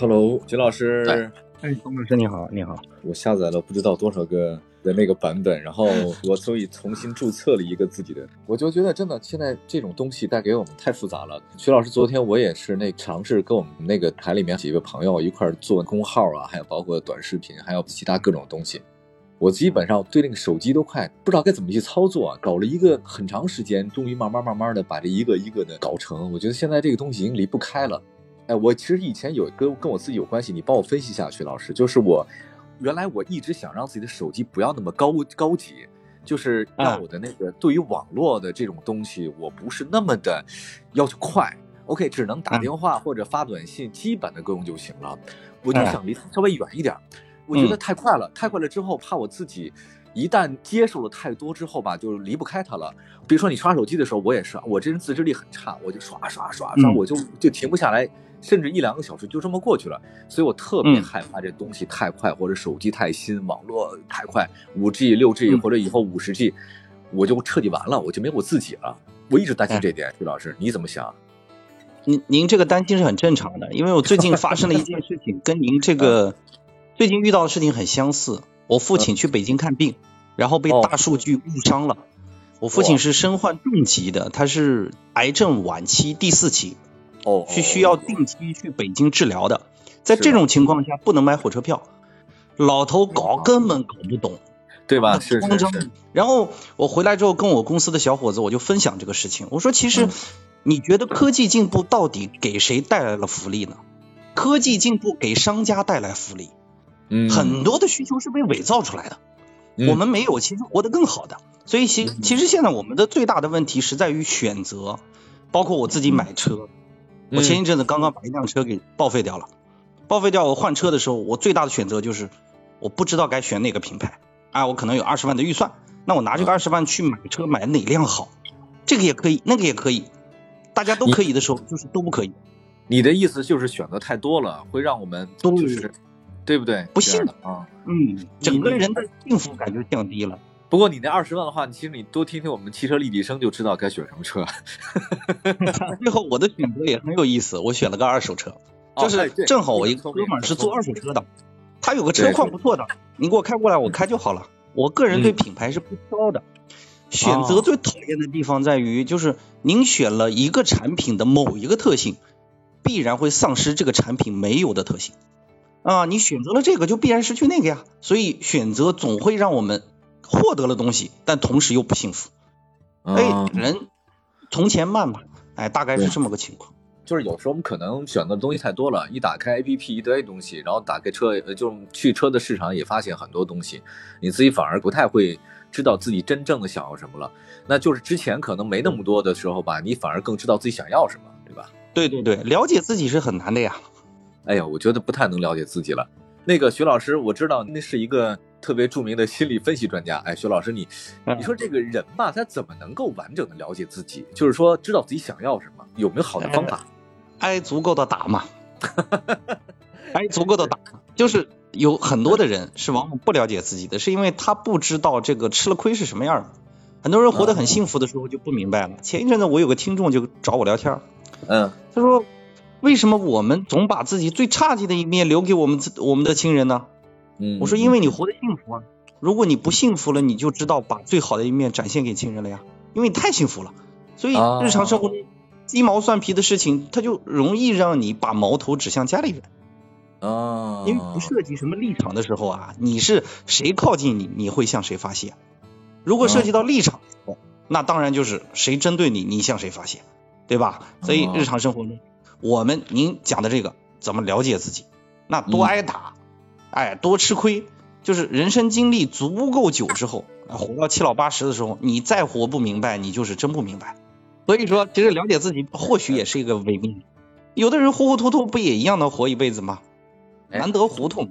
Hello，金老师。哎，龚老师你好，你好。我下载了不知道多少个的那个版本，然后 我所以重新注册了一个自己的。我就觉得真的现在这种东西带给我们太复杂了。徐老师，昨天我也是那尝试跟我们那个台里面几个朋友一块做公号啊，还有包括短视频，还有其他各种东西。我基本上对那个手机都快不知道该怎么去操作，啊搞了一个很长时间，终于慢慢慢慢的把这一个一个的搞成。我觉得现在这个东西已经离不开了。哎，我其实以前有跟跟我自己有关系，你帮我分析一下，徐老师，就是我原来我一直想让自己的手机不要那么高高级，就是让我的那个对于网络的这种东西，我不是那么的要求快，OK，只能打电话或者发短信，基本的够用就行了。我就想离它稍微远一点，我觉得太快了，太快了之后怕我自己一旦接受了太多之后吧，就离不开它了。比如说你刷手机的时候，我也是，我这人自制力很差，我就刷刷刷刷，我就就停不下来。甚至一两个小时就这么过去了，所以我特别害怕这东西太快，或者手机太新，网络太快，五 G、六 G 或者以后五十 G，我就彻底完了，我就没有我自己了。我一直担心这点，徐老师你怎么想？您您这个担心是很正常的，因为我最近发生了一件事情，跟您这个最近遇到的事情很相似。我父亲去北京看病，然后被大数据误伤了。我父亲是身患重疾的，他是癌症晚期第四期。哦，是需要定期去北京治疗的，在这种情况下不能买火车票，老头搞根本搞不懂，对吧？是是是。然后我回来之后跟我公司的小伙子我就分享这个事情，我说其实你觉得科技进步到底给谁带来了福利呢？科技进步给商家带来福利，嗯，很多的需求是被伪造出来的，我们没有其实活得更好的，所以其其实现在我们的最大的问题是在于选择，包括我自己买车。我前一阵子刚刚把一辆车给报废掉了，报废掉我换车的时候，我最大的选择就是我不知道该选哪个品牌啊，我可能有二十万的预算，那我拿这个二十万去买车，买哪辆好？这个也可以，那个也可以，大家都可以的时候，就是都不可以。你的意思就是选择太多了，会让我们都是对不对？不幸啊，嗯，整个人的幸福感就降低了。不过你那二十万的话，其实你多听听我们汽车立体声就知道该选什么车。最后我的选择也很有意思，我选了个二手车，就是正好我一个哥们是做二手车的，他有个车况不错的，你给我开过来我开就好了。我个人对品牌是不挑的，选择最讨厌的地方在于，就是您选了一个产品的某一个特性，必然会丧失这个产品没有的特性啊，你选择了这个就必然失去那个呀，所以选择总会让我们。获得了东西，但同时又不幸福。哎，人从前慢嘛，哎，大概是这么个情况。就是有时候我们可能选择的东西太多了，一打开 APP 一堆东西，然后打开车，就去车的市场也发现很多东西，你自己反而不太会知道自己真正的想要什么了。那就是之前可能没那么多的时候吧，你反而更知道自己想要什么，对吧？对对对，了解自己是很难的呀。哎呀，我觉得不太能了解自己了。那个徐老师，我知道那是一个。特别著名的心理分析专家，哎，徐老师，你你说这个人吧，他怎么能够完整的了解自己？就是说，知道自己想要什么，有没有好的方法？挨足够的打嘛，挨足够的打。就是有很多的人是往往不了解自己的，是因为他不知道这个吃了亏是什么样的。很多人活得很幸福的时候就不明白了。前一阵子我有个听众就找我聊天，嗯，他说为什么我们总把自己最差劲的一面留给我们自我们的亲人呢？嗯，我说，因为你活得幸福啊。如果你不幸福了，你就知道把最好的一面展现给亲人了呀。因为你太幸福了，所以日常生活中鸡毛蒜皮的事情，它就容易让你把矛头指向家里人。啊，因为不涉及什么立场的时候啊，你是谁靠近你，你会向谁发泄。如果涉及到立场，那当然就是谁针对你，你向谁发泄，对吧？所以日常生活中，我们您讲的这个怎么了解自己，那多挨打。哎，多吃亏，就是人生经历足够久之后，活到七老八十的时候，你再活不明白，你就是真不明白。所以说，其实了解自己或许也是一个伪命题。有的人糊糊涂涂不也一样能活一辈子吗？难得糊涂，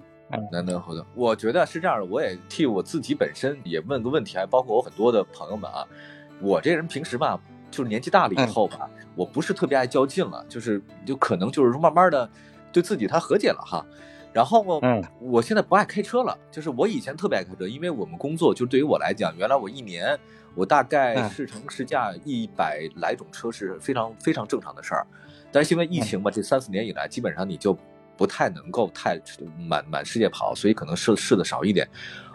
难得糊涂。我觉得是这样的，我也替我自己本身也问个问题，还包括我很多的朋友们啊。我这人平时吧，就是年纪大了以后吧，我不是特别爱较劲了，就是就可能就是说慢慢的对自己他和解了哈。然后，嗯，我现在不爱开车了。就是我以前特别爱开车，因为我们工作，就对于我来讲，原来我一年我大概试乘试驾一百来种车是非常非常正常的事儿。但是因为疫情嘛，这三四年以来，基本上你就不太能够太满满世界跑，所以可能试试的少一点。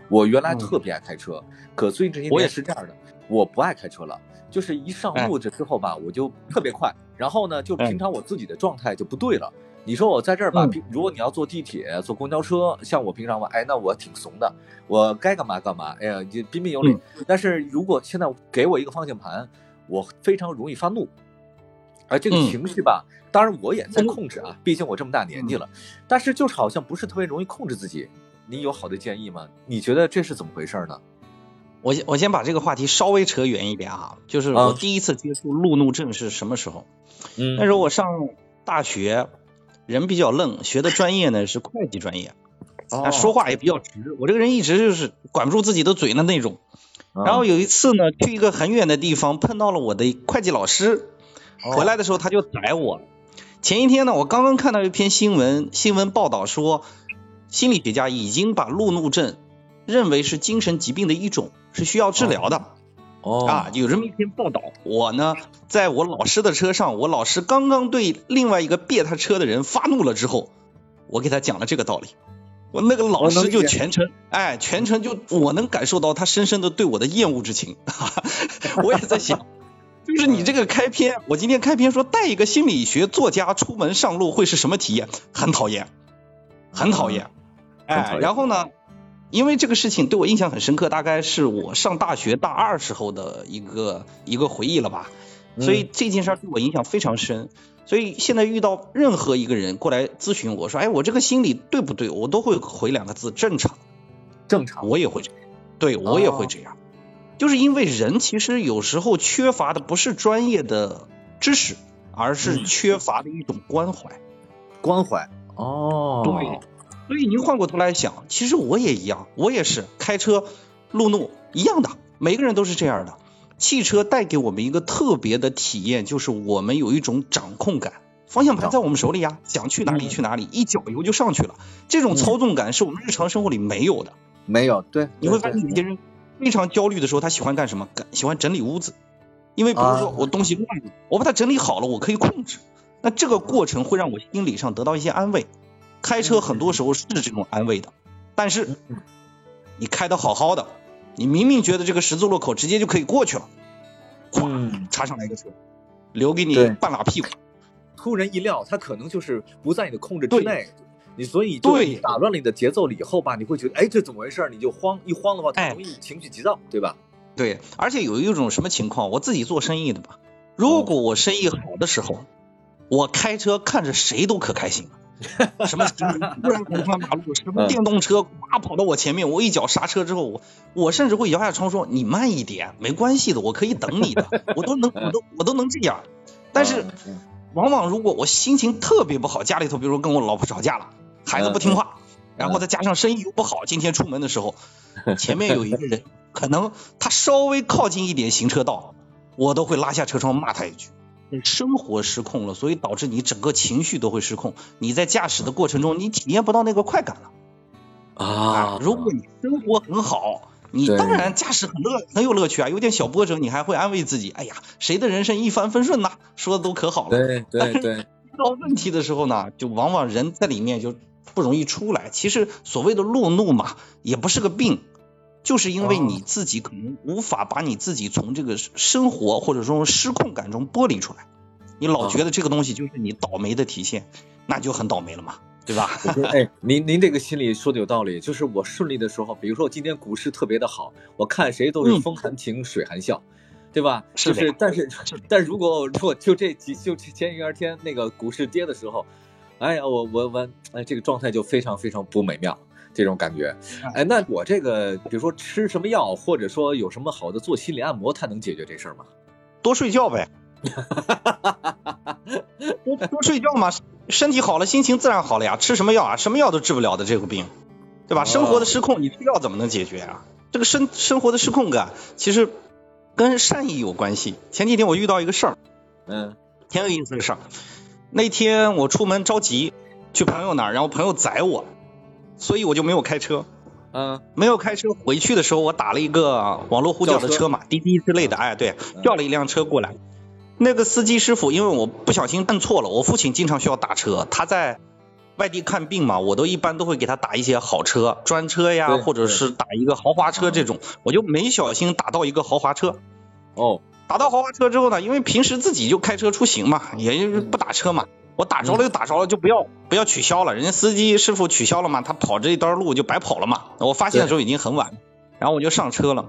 我原来特别爱开车，可最近这些年我也是这样的，我不爱开车了，就是一上路这之后吧，我就特别快，然后呢，就平常我自己的状态就不对了。你说我在这儿吧，如果你要坐地铁、坐公交车，像我平常吧，哎，那我挺怂的，我该干嘛干嘛，哎呀，就彬彬有礼。但是如果现在给我一个方向盘，我非常容易发怒，而这个情绪吧，当然我也在控制啊，毕竟我这么大年纪了，但是就是好像不是特别容易控制自己。你有好的建议吗？你觉得这是怎么回事呢？我先我先把这个话题稍微扯远一点啊，就是我第一次接触路怒症是什么时候？嗯，那时候我上大学。人比较愣，学的专业呢是会计专业，啊说话也比较直。我这个人一直就是管不住自己的嘴的那种。然后有一次呢，去一个很远的地方，碰到了我的会计老师，回来的时候他就宰我。前一天呢，我刚刚看到一篇新闻，新闻报道说，心理学家已经把路怒症认为是精神疾病的一种，是需要治疗的。哦啊，有这么一篇报道。我呢，在我老师的车上，我老师刚刚对另外一个别他车的人发怒了之后，我给他讲了这个道理。我那个老师就全程，哎，全程就我能感受到他深深的对我的厌恶之情。我也在想，就是你这个开篇，我今天开篇说带一个心理学作家出门上路会是什么体验？很讨厌，很讨厌。哎，然后呢？因为这个事情对我印象很深刻，大概是我上大学大二时候的一个一个回忆了吧，所以这件事对我影响非常深。所以现在遇到任何一个人过来咨询我说，哎，我这个心理对不对？我都会回两个字：正常。正常，我也会这样。对，我也会这样。就是因为人其实有时候缺乏的不是专业的知识，而是缺乏的一种关怀。关怀。哦。对。所以您换过头来想，其实我也一样，我也是开车路怒一样的，每个人都是这样的。汽车带给我们一个特别的体验，就是我们有一种掌控感，方向盘在我们手里呀，想去哪里去哪里，一脚油就上去了。这种操纵感是我们日常生活里没有的。没有，对。你会发现有些人非常焦虑的时候，他喜欢干什么？喜欢整理屋子，因为比如说我东西乱了，我把它整理好了，我可以控制。那这个过程会让我心理上得到一些安慰。开车很多时候是这种安慰的，但是你开的好好的，你明明觉得这个十字路口直接就可以过去了，咵插上来一个车，留给你半拉屁股，突然一料，他可能就是不在你的控制之内，你所以就打乱了你的节奏了以后吧，你会觉得哎这怎么回事？你就慌，一慌的话，他容易情绪急躁，对吧？对，而且有一种什么情况，我自己做生意的吧，如果我生意好的时候，我开车看着谁都可开心了。什么突然横穿马路，什么电动车呱跑到我前面，我一脚刹车之后，我我甚至会摇下窗说你慢一点，没关系的，我可以等你的，我都能，我都我都能这样。但是往往如果我心情特别不好，家里头比如说跟我老婆吵架了，孩子不听话，然后再加上生意又不好，今天出门的时候，前面有一个人，可能他稍微靠近一点行车道，我都会拉下车窗骂他一句。生活失控了，所以导致你整个情绪都会失控。你在驾驶的过程中，你体验不到那个快感了啊！如果你生活很好，你当然驾驶很乐很有乐趣啊。有点小波折，你还会安慰自己：哎呀，谁的人生一帆风顺呐？说的都可好了。对对对。遇到问题的时候呢，就往往人在里面就不容易出来。其实所谓的路怒嘛，也不是个病。就是因为你自己可能无法把你自己从这个生活或者说失控感中剥离出来，你老觉得这个东西就是你倒霉的体现，那就很倒霉了嘛，对吧？哎，您您这个心里说的有道理，就是我顺利的时候，比如说我今天股市特别的好，我看谁都是风含情水含笑，对吧？是是，但是但如果如果就这几就前一二天那个股市跌的时候，哎呀，我我我哎，这个状态就非常非常不美妙。这种感觉，哎，那我这个，比如说吃什么药，或者说有什么好的做心理按摩，它能解决这事儿吗？多睡觉呗，多多睡觉嘛，身体好了，心情自然好了呀。吃什么药啊？什么药都治不了的这个病，对吧？生活的失控，你吃药怎么能解决啊？这个生生活的失控感，其实跟善意有关系。前几天我遇到一个事儿，嗯，挺有意思的事儿。那天我出门着急去朋友那儿，然后朋友宰我。所以我就没有开车，嗯，没有开车回去的时候，我打了一个网络呼叫的车嘛，滴滴之类的，哎，对，叫了一辆车过来。那个司机师傅，因为我不小心摁错了，我父亲经常需要打车，他在外地看病嘛，我都一般都会给他打一些好车，专车呀，或者是打一个豪华车这种，我就没小心打到一个豪华车。哦，打到豪华车之后呢，因为平时自己就开车出行嘛，也就是不打车嘛，我打着了就打着了，就不要不要取消了，人家司机师傅取消了嘛，他跑这一段路就白跑了嘛。我发现的时候已经很晚，然后我就上车了，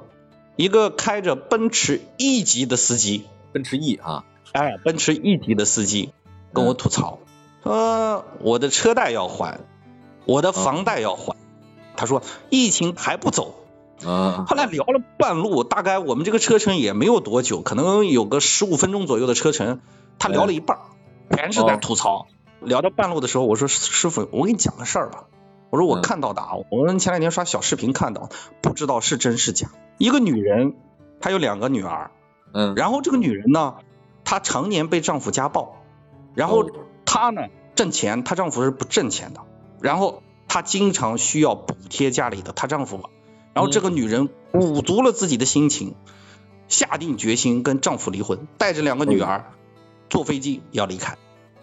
一个开着奔驰 E 级的司机，奔驰 E 啊，哎，奔驰 E 级的司机跟我吐槽。说我的车贷要还，我的房贷要还。他说疫情还不走。啊。后来聊了半路，大概我们这个车程也没有多久，可能有个十五分钟左右的车程。他聊了一半，全是在吐槽。聊到半路的时候，我说师傅，我给你讲个事儿吧。我说我看到的啊，我们前两天刷小视频看到，不知道是真是假。一个女人，她有两个女儿。嗯。然后这个女人呢，她常年被丈夫家暴，然后。她呢挣钱，她丈夫是不挣钱的，然后她经常需要补贴家里的她丈夫，然后这个女人鼓足了自己的心情，下定决心跟丈夫离婚，带着两个女儿坐飞机要离开。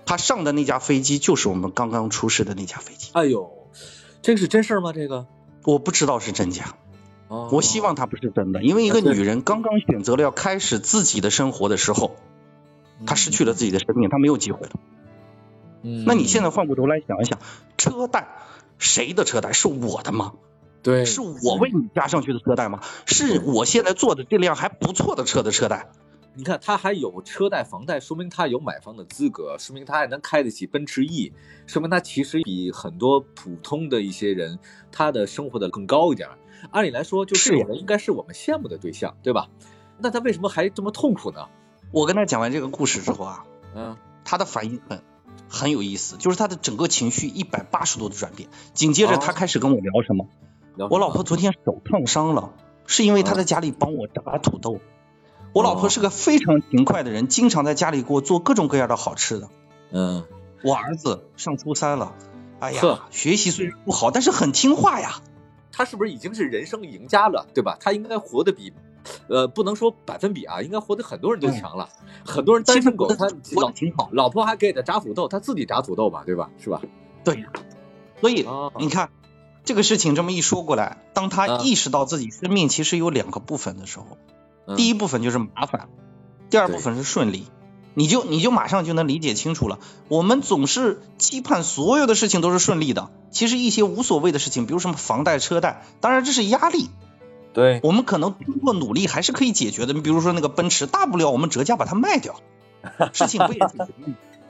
他上的那架飞机就是我们刚刚出事的那架飞机。哎呦，这个是真事吗？这个我不知道是真假，我希望它不是真的，因为一个女人刚刚选择了要开始自己的生活的时候，她失去了自己的生命，她没有机会了。那你现在换过头来想一想，车贷谁的车贷是我的吗？对，是我为你加上去的车贷吗？是我现在坐的这辆还不错的车的车贷。你看他还有车贷、房贷，说明他有买房的资格，说明他还能开得起奔驰 E，说明他其实比很多普通的一些人，他的生活的更高一点。按理来说，就这种人应该是我们羡慕的对象，对吧？那他为什么还这么痛苦呢？我跟他讲完这个故事之后啊，嗯，他的反应很。很有意思，就是他的整个情绪一百八十度的转变。紧接着他开始跟我聊什么？我老婆昨天手烫伤了，是因为她在家里帮我炸土豆。我老婆是个非常勤快的人，经常在家里给我做各种各样的好吃的。嗯，我儿子上初三了，哎呀，学习虽然不好，但是很听话呀。他是不是已经是人生赢家了，对吧？他应该活得比。呃，不能说百分比啊，应该活得很多人都强了。很多人单身狗，他老挺好，老婆还给他炸土豆，他自己炸土豆吧，对吧？是吧？对。所以你看这个事情这么一说过来，当他意识到自己生命其实有两个部分的时候，第一部分就是麻烦，第二部分是顺利，你就你就马上就能理解清楚了。我们总是期盼所有的事情都是顺利的，其实一些无所谓的事情，比如什么房贷、车贷，当然这是压力。对，我们可能通过努力还是可以解决的。你比如说那个奔驰，大不了我们折价把它卖掉，事情不也解决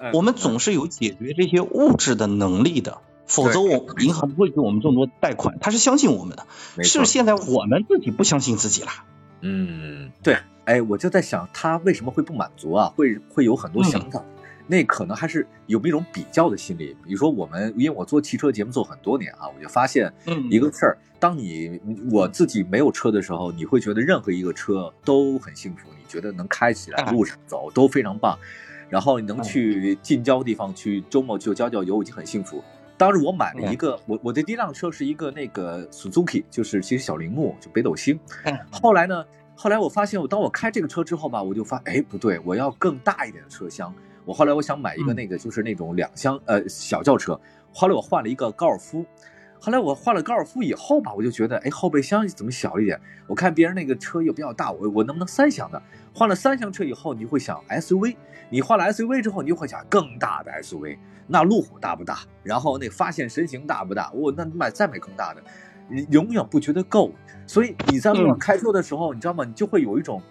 了？我们总是有解决这些物质的能力的，否则我银行不会给我们这么多贷款，他是相信我们的。是现在我们自己不相信自己了。嗯，对，哎，我就在想他为什么会不满足啊？会会有很多想法。那可能还是有一种比较的心理，比如说我们，因为我做汽车节目做很多年啊，我就发现一个事儿：当你我自己没有车的时候，你会觉得任何一个车都很幸福，你觉得能开起来路上走都非常棒，然后你能去近郊地方去周末去郊郊游已经很幸福。当时我买了一个，我我的第一辆车是一个那个 Suzuki，就是其实小铃木，就北斗星。后来呢，后来我发现我当我开这个车之后吧，我就发哎不对，我要更大一点的车厢。我后来我想买一个那个就是那种两厢呃小轿车，后来我换了一个高尔夫，后来我换了高尔夫以后吧，我就觉得哎后备箱怎么小一点？我看别人那个车又比较大，我我能不能三厢的？换了三厢车以后，你会想 SUV，你换了 SUV 之后，你就会想更大的 SUV，那路虎大不大？然后那发现神行大不大？我那买再买更大的，你永远不觉得够，所以你在路上开车的时候，你知道吗？你就会有一种。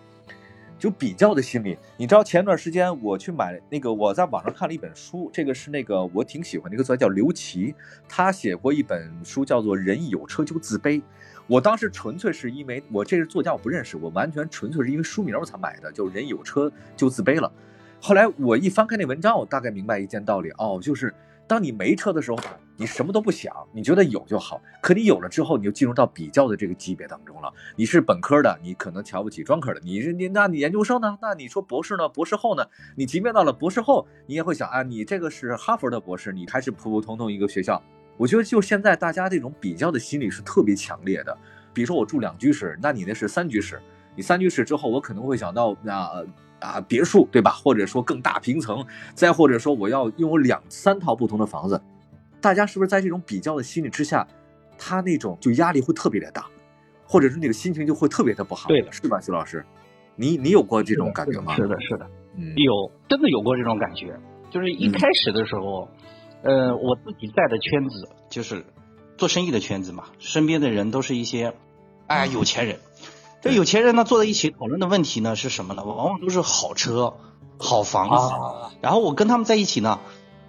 就比较的心理，你知道前段时间我去买那个，我在网上看了一本书，这个是那个我挺喜欢的一个作家叫刘琦，他写过一本书叫做《人有车就自卑》，我当时纯粹是因为我这个作家我不认识，我完全纯粹是因为书名我才买的，就人有车就自卑了。后来我一翻开那文章，我大概明白一件道理，哦，就是。当你没车的时候，你什么都不想，你觉得有就好。可你有了之后，你就进入到比较的这个级别当中了。你是本科的，你可能瞧不起专科的。你你，那你研究生呢？那你说博士呢？博士后呢？你即便到了博士后，你也会想啊，你这个是哈佛的博士，你还是普普通通一个学校。我觉得就现在大家这种比较的心理是特别强烈的。比如说我住两居室，那你那是三居室，你三居室之后，我可能会想到那。啊，别墅对吧？或者说更大平层，再或者说我要拥有两三套不同的房子。大家是不是在这种比较的心理之下，他那种就压力会特别的大，或者是那个心情就会特别的不好，对的，是吧，徐老师？你你有过这种感觉吗？是的，是的，有，真的有过这种感觉。就是一开始的时候，呃，我自己在的圈子就是做生意的圈子嘛，身边的人都是一些哎有钱人。这有钱人呢坐在一起讨论的问题呢是什么呢？往往都是好车、好房子。然后我跟他们在一起呢，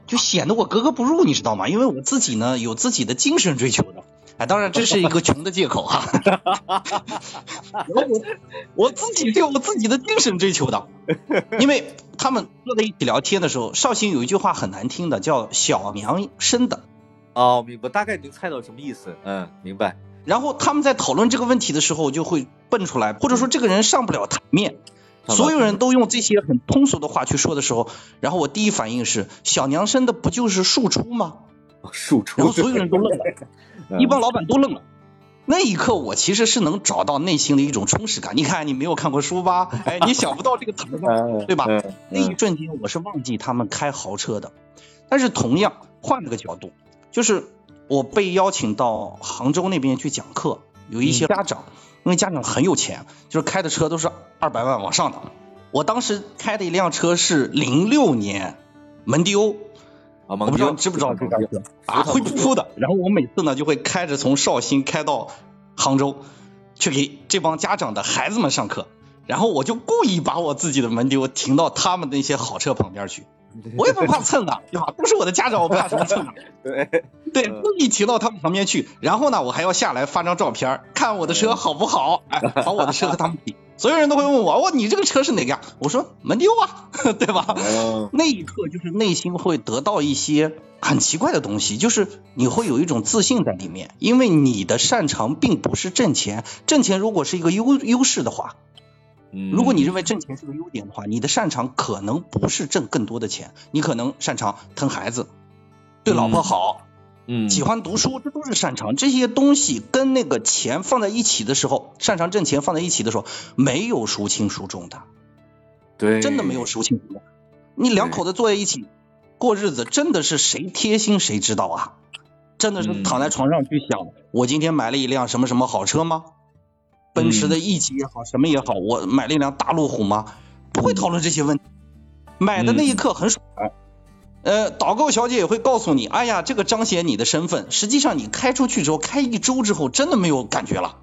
就显得我格格不入，你知道吗？因为我自己呢有自己的精神追求的。哎，当然这是一个穷的借口哈。我我自己对我自己的精神追求的，因为他们坐在一起聊天的时候，绍兴有一句话很难听的，叫“小娘生的”。哦，明白，大概能猜到什么意思。嗯，明白。然后他们在讨论这个问题的时候，就会蹦出来，或者说这个人上不了台面，所有人都用这些很通俗的话去说的时候，然后我第一反应是“小娘生的”，不就是庶出吗？庶出。然后所有人都愣了。一帮老板都愣了，那一刻我其实是能找到内心的一种充实感。你看，你没有看过书吧？哎，你想不到这个词对吧？那一瞬间我是忘记他们开豪车的。但是同样换了个角度，就是我被邀请到杭州那边去讲课，有一些家长，因为家长很有钱，就是开的车都是二百万往上的。我当时开的一辆车是零六年蒙迪欧。啊，我不知道知不知道这辆车啊，灰扑扑的。然后我每次呢就会开着从绍兴开到杭州，去给这帮家长的孩子们上课。然后我就故意把我自己的门丢停到他们那些好车旁边去，我也不怕蹭啊，对吧？都是我的家长，我怕什么蹭啊？对对，故意停到他们旁边去。然后呢，我还要下来发张照片，看我的车好不好？哎，把我的车和他们比。所有人都会问我，哇，你这个车是哪个呀？我说门丢啊，对吧？那一刻就是内心会得到一些很奇怪的东西，就是你会有一种自信在里面，因为你的擅长并不是挣钱，挣钱如果是一个优优势的话，如果你认为挣钱是个优点的话，你的擅长可能不是挣更多的钱，你可能擅长疼孩子，对老婆好。嗯，喜欢读书，这都是擅长。这些东西跟那个钱放在一起的时候，擅长挣钱放在一起的时候，没有孰轻孰重的。对，真的没有孰轻孰重。你两口子坐在一起过日子，真的是谁贴心谁知道啊？真的是躺在床上去想，我今天买了一辆什么什么好车吗？奔驰的 E 级也好，什么也好，我买了一辆大路虎吗？不会讨论这些问题。买的那一刻很爽。呃，导购小姐也会告诉你，哎呀，这个彰显你的身份。实际上，你开出去之后，开一周之后，真的没有感觉了。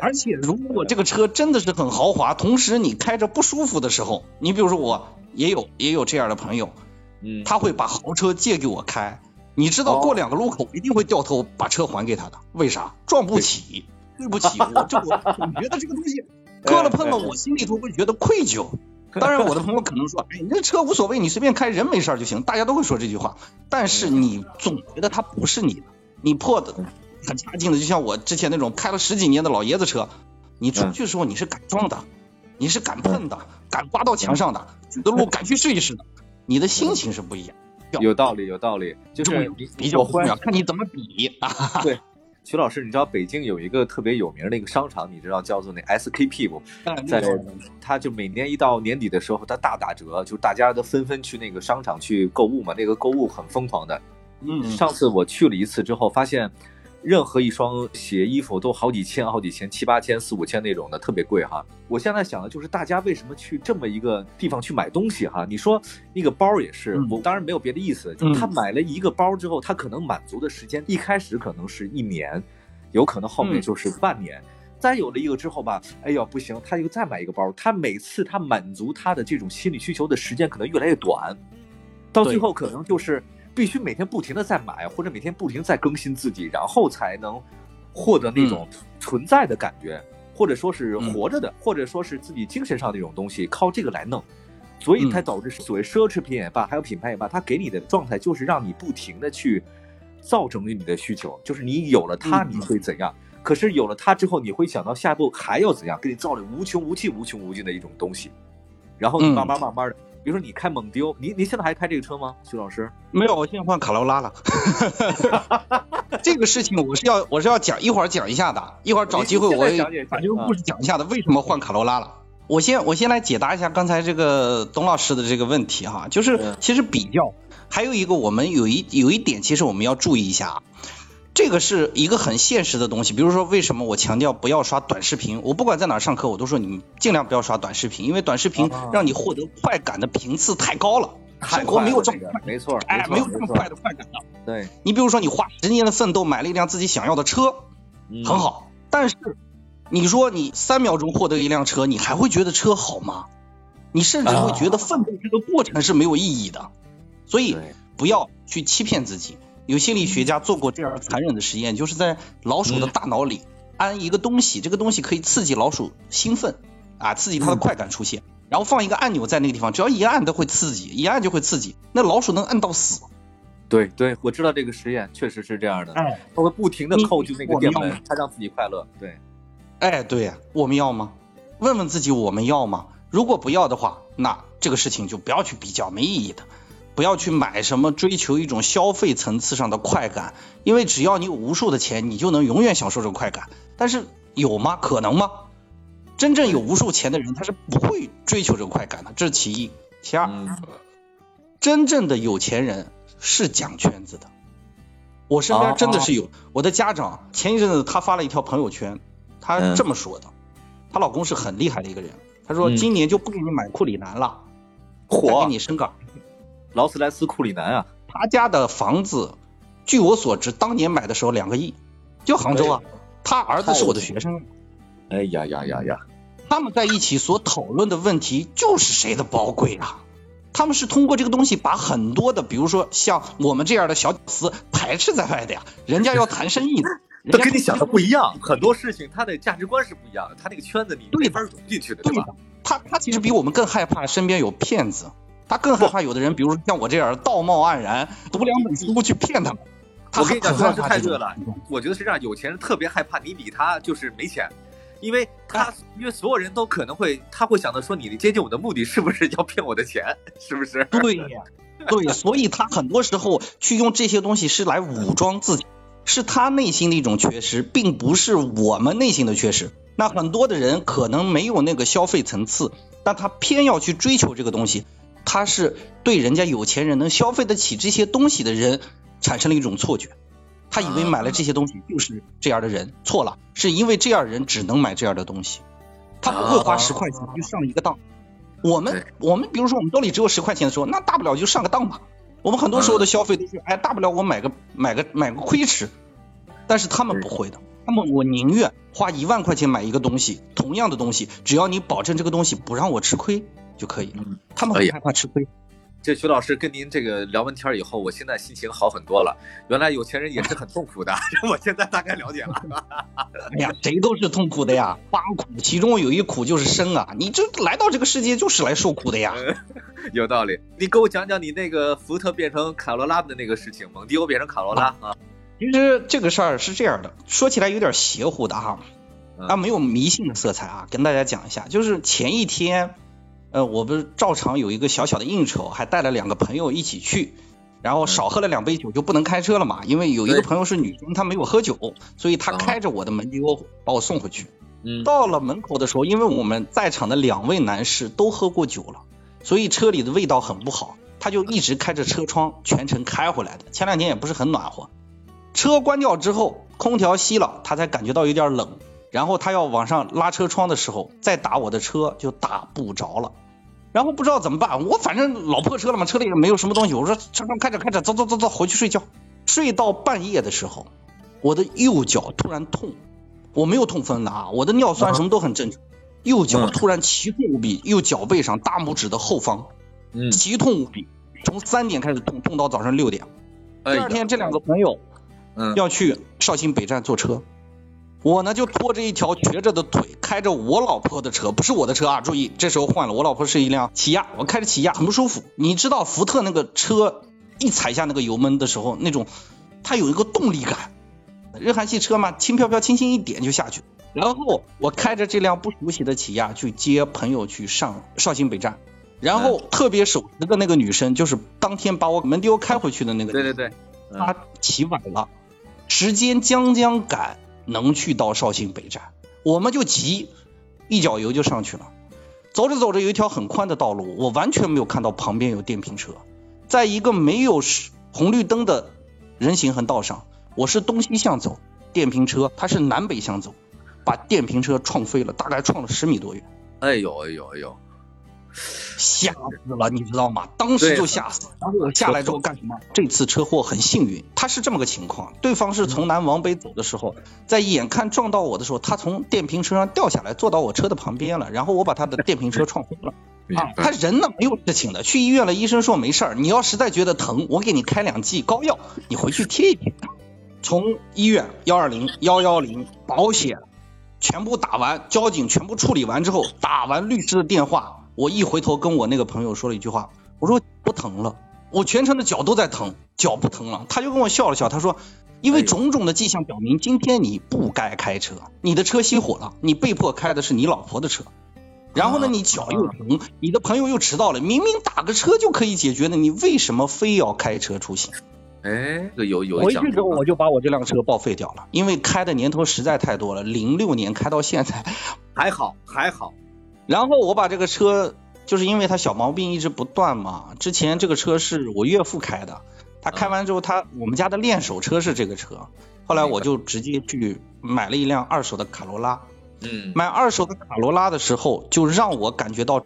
而且，如果这个车真的是很豪华，同时你开着不舒服的时候，你比如说我也有也有这样的朋友，嗯，他会把豪车借给我开。你知道，过两个路口一定会掉头把车还给他的。为啥？撞不起，对不起，我这我总觉得这个东西 磕了碰了，我心里头会觉得愧疚。当然，我的朋友可能说，哎，你这车无所谓，你随便开，人没事就行。大家都会说这句话，但是你总觉得它不是你的，你破的很差劲的，就像我之前那种开了十几年的老爷子车，你出去的时候你是敢撞的，你是敢碰的，敢刮到墙上的，的路敢去试一试的，你的心情是不一样。有道理，有道理，就是比较重要，看你怎么比啊。对。徐老师，你知道北京有一个特别有名的一个商场，你知道叫做那 SKP 不？在，他就每年一到年底的时候，他大打折，就大家都纷纷去那个商场去购物嘛，那个购物很疯狂的。嗯，上次我去了一次之后，发现。任何一双鞋衣服都好几千、好几千、七八千、四五千那种的，特别贵哈。我现在想的就是，大家为什么去这么一个地方去买东西哈？你说那个包也是，我当然没有别的意思，就他买了一个包之后，他可能满足的时间一开始可能是一年，有可能后面就是半年。再有了一个之后吧，哎呦不行，他又再买一个包，他每次他满足他的这种心理需求的时间可能越来越短，到最后可能就是。必须每天不停的在买，或者每天不停在更新自己，然后才能获得那种存在的感觉，或者说是活着的，或者说是自己精神上的一种东西，靠这个来弄，所以才导致所谓奢侈品也罢，还有品牌也罢，它给你的状态就是让你不停的去造成你的需求，就是你有了它你会怎样，可是有了它之后，你会想到下一步还要怎样，给你造了无穷无尽、无穷无尽的一种东西，然后你慢慢慢慢的。比如说你开蒙迪欧，你你现在还开这个车吗，徐老师？没有，我现在换卡罗拉了。这个事情我是要我是要讲一会儿讲一下的，一会儿找机会我把这个故事讲一下的，为什么换卡罗拉了？我先我先来解答一下刚才这个董老师的这个问题哈，就是其实比较还有一个我们有一有一点，其实我们要注意一下，这个是一个很现实的东西。比如说为什么我强调不要刷短视频？我不管在哪上课，我都说你尽量不要刷短视频，因为短视频让你获得快感的频次太高了，生活没有这么快，没错，哎，没有这么快的快感的。对，你比如说你花十年的奋斗买了一辆自己想要的车，很好，但是。你说你三秒钟获得一辆车，你还会觉得车好吗？你甚至会觉得奋斗这个过程是没有意义的。所以不要去欺骗自己。有心理学家做过这样残忍的实验，就是在老鼠的大脑里安一个东西，这个东西可以刺激老鼠兴奋啊，刺激它的快感出现。然后放一个按钮在那个地方，只要一按都会刺激，一按就会刺激。那老鼠能按到死。对对，我知道这个实验确实是这样的。哎，它会不停的扣住那个电门，它让自己快乐。对。哎，对，我们要吗？问问自己，我们要吗？如果不要的话，那这个事情就不要去比较，没意义的。不要去买什么，追求一种消费层次上的快感，因为只要你有无数的钱，你就能永远享受这个快感。但是有吗？可能吗？真正有无数钱的人，他是不会追求这个快感的，这是其一。其二，真正的有钱人是讲圈子的。我身边真的是有，我的家长前一阵子他发了一条朋友圈。她这么说的，她老公是很厉害的一个人。他说今年就不给你买库里南了，火给你生个劳斯莱斯库里南啊。他家的房子，据我所知，当年买的时候两个亿，就杭州啊。他儿子是我的学生。哎呀呀呀呀！他们在一起所讨论的问题就是谁的包贵啊？他们是通过这个东西把很多的，比如说像我们这样的小屌丝排斥在外的呀。人家要谈生意的。他跟你想的不一样，很多事情他的价值观是不一样的，他那个圈子你没法融进去的，对吧？他他其实比我们更害怕身边有骗子，他更害怕有的人，比如说像我这样道貌岸然，读两本书去骗他们。我跟你讲，说的太对了。我觉得是这样，有钱人特别害怕你比他就是没钱，因为他因为所有人都可能会，他会想到说你的接近我的目的是不是要骗我的钱，是不是？对呀，对，所以他很多时候去用这些东西是来武装自己。是他内心的一种缺失，并不是我们内心的缺失。那很多的人可能没有那个消费层次，但他偏要去追求这个东西，他是对人家有钱人能消费得起这些东西的人产生了一种错觉，他以为买了这些东西就是这样的人，错了，是因为这样人只能买这样的东西，他不会花十块钱就上一个当。我们我们比如说我们兜里只有十块钱的时候，那大不了就上个当吧。我们很多时候的消费都是，哎，大不了我买个买个买个亏吃，但是他们不会的，他们我宁愿花一万块钱买一个东西，同样的东西，只要你保证这个东西不让我吃亏就可以了。他们很害怕吃亏。这徐老师跟您这个聊完天以后，我现在心情好很多了。原来有钱人也是很痛苦的，我现在大概了解了。哎呀，谁都是痛苦的呀，八苦其中有一苦就是生啊！你这来到这个世界就是来受苦的呀。有道理，你给我讲讲你那个福特变成卡罗拉的那个事情，蒙迪欧变成卡罗拉啊。其实这个事儿是这样的，说起来有点邪乎的哈，啊，没有迷信的色彩啊，跟大家讲一下，就是前一天。呃，我不是照常有一个小小的应酬，还带了两个朋友一起去，然后少喝了两杯酒就不能开车了嘛，因为有一个朋友是女生，她没有喝酒，所以她开着我的门迪欧把我送回去。嗯，到了门口的时候，因为我们在场的两位男士都喝过酒了，所以车里的味道很不好，他就一直开着车窗全程开回来的。前两天也不是很暖和，车关掉之后，空调熄了，他才感觉到有点冷，然后他要往上拉车窗的时候，再打我的车就打不着了。然后不知道怎么办，我反正老破车了嘛，车里也没有什么东西。我说车窗开着开着，走走走走，回去睡觉。睡到半夜的时候，我的右脚突然痛，我没有痛风的啊，我的尿酸什么都很正常。右脚突然奇痛无比，右脚背上大拇指的后方，嗯奇痛无比，从三点开始痛，痛到早上六点。第二天这两个朋友要去绍兴北站坐车。我呢就拖着一条瘸着的腿，开着我老婆的车，不是我的车啊！注意，这时候换了，我老婆是一辆起亚，我开着起亚很不舒服。你知道福特那个车一踩下那个油门的时候，那种它有一个动力感，日韩系车嘛，轻飘飘，轻轻一点就下去。然后我开着这辆不熟悉的起亚去接朋友去上绍兴北站，然后特别守时的那个女生，就是当天把我门丢开回去的那个，对对对，她起晚了，时间将将赶。能去到绍兴北站，我们就急，一脚油就上去了。走着走着有一条很宽的道路，我完全没有看到旁边有电瓶车，在一个没有红绿灯的人行横道上，我是东西向走，电瓶车它是南北向走，把电瓶车撞飞了，大概撞了十米多远。哎呦哎呦哎呦！吓死了，你知道吗？当时就吓死。然后我下来之后干什么？这次车祸很幸运，他是这么个情况：对方是从南往北走的时候，在眼看撞到我的时候，他从电瓶车上掉下来，坐到我车的旁边了。然后我把他的电瓶车撞红了。啊，他人呢没有事情的，去医院了，医生说没事儿。你要实在觉得疼，我给你开两剂膏药，你回去贴一贴。从医院幺二零幺幺零保险全部打完，交警全部处理完之后，打完律师的电话。我一回头跟我那个朋友说了一句话，我说不疼了，我全程的脚都在疼，脚不疼了。他就跟我笑了笑，他说，因为种种的迹象表明，今天你不该开车，你的车熄火了，你被迫开的是你老婆的车，然后呢，你脚又疼，你的朋友又迟到了，明明打个车就可以解决的，你为什么非要开车出行？哎，有有回去之后我就把我这辆车报废掉了，因为开的年头实在太多了，零六年开到现在，还好还好。然后我把这个车，就是因为它小毛病一直不断嘛。之前这个车是我岳父开的，他开完之后，他我们家的练手车是这个车。后来我就直接去买了一辆二手的卡罗拉。嗯。买二手的卡罗拉的时候，就让我感觉到，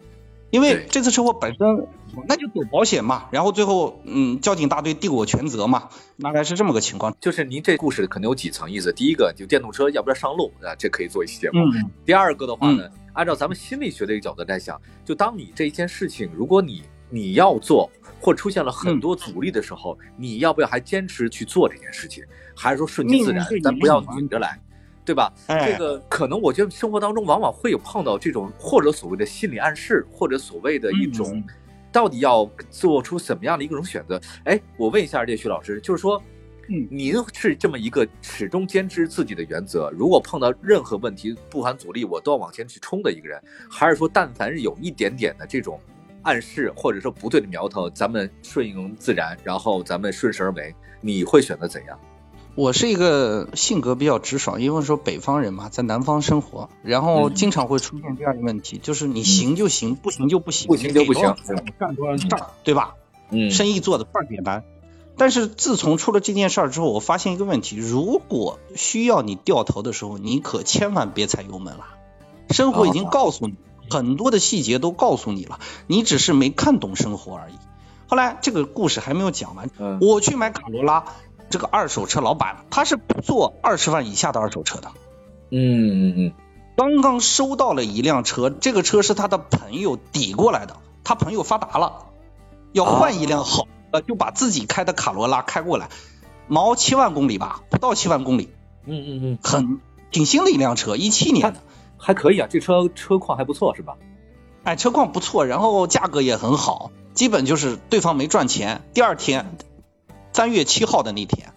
因为这次车祸本身，那就走保险嘛。然后最后，嗯，交警大队定我全责嘛，大概是这么个情况。就是您这故事可能有几层意思。第一个，就电动车要不要上路啊？这可以做一期节目。嗯。第二个的话呢？按照咱们心理学的一个角度来想，就当你这一件事情，如果你你要做，或出现了很多阻力的时候，你要不要还坚持去做这件事情，还是说顺其自然，咱不要拧着来，对吧？这个可能我觉得生活当中往往会有碰到这种或者所谓的心理暗示，或者所谓的一种，到底要做出什么样的一种选择？哎，我问一下这徐老师，就是说。您是这么一个始终坚持自己的原则，如果碰到任何问题，不含阻力，我都要往前去冲的一个人，还是说，但凡是有一点点的这种暗示，或者说不对的苗头，咱们顺应自然，然后咱们顺势而为，你会选择怎样？我是一个性格比较直爽，因为说北方人嘛，在南方生活，然后经常会出现这样一个问题，就是你行就行，不行就不行，不行就不行，干多少事儿，对吧？嗯，生意做的倍儿简单。但是自从出了这件事儿之后，我发现一个问题：如果需要你掉头的时候，你可千万别踩油门了。生活已经告诉你很多的细节都告诉你了，你只是没看懂生活而已。后来这个故事还没有讲完，我去买卡罗拉，这个二手车老板他是不做二十万以下的二手车的。嗯嗯嗯。刚刚收到了一辆车，这个车是他的朋友抵过来的，他朋友发达了，要换一辆好。呃，就把自己开的卡罗拉开过来，毛七万公里吧，不到七万公里，嗯嗯嗯，很挺新的一辆车，一七年的，还可以啊，这车车况还不错是吧？哎，车况不错，然后价格也很好，基本就是对方没赚钱。第二天，三月七号的那天，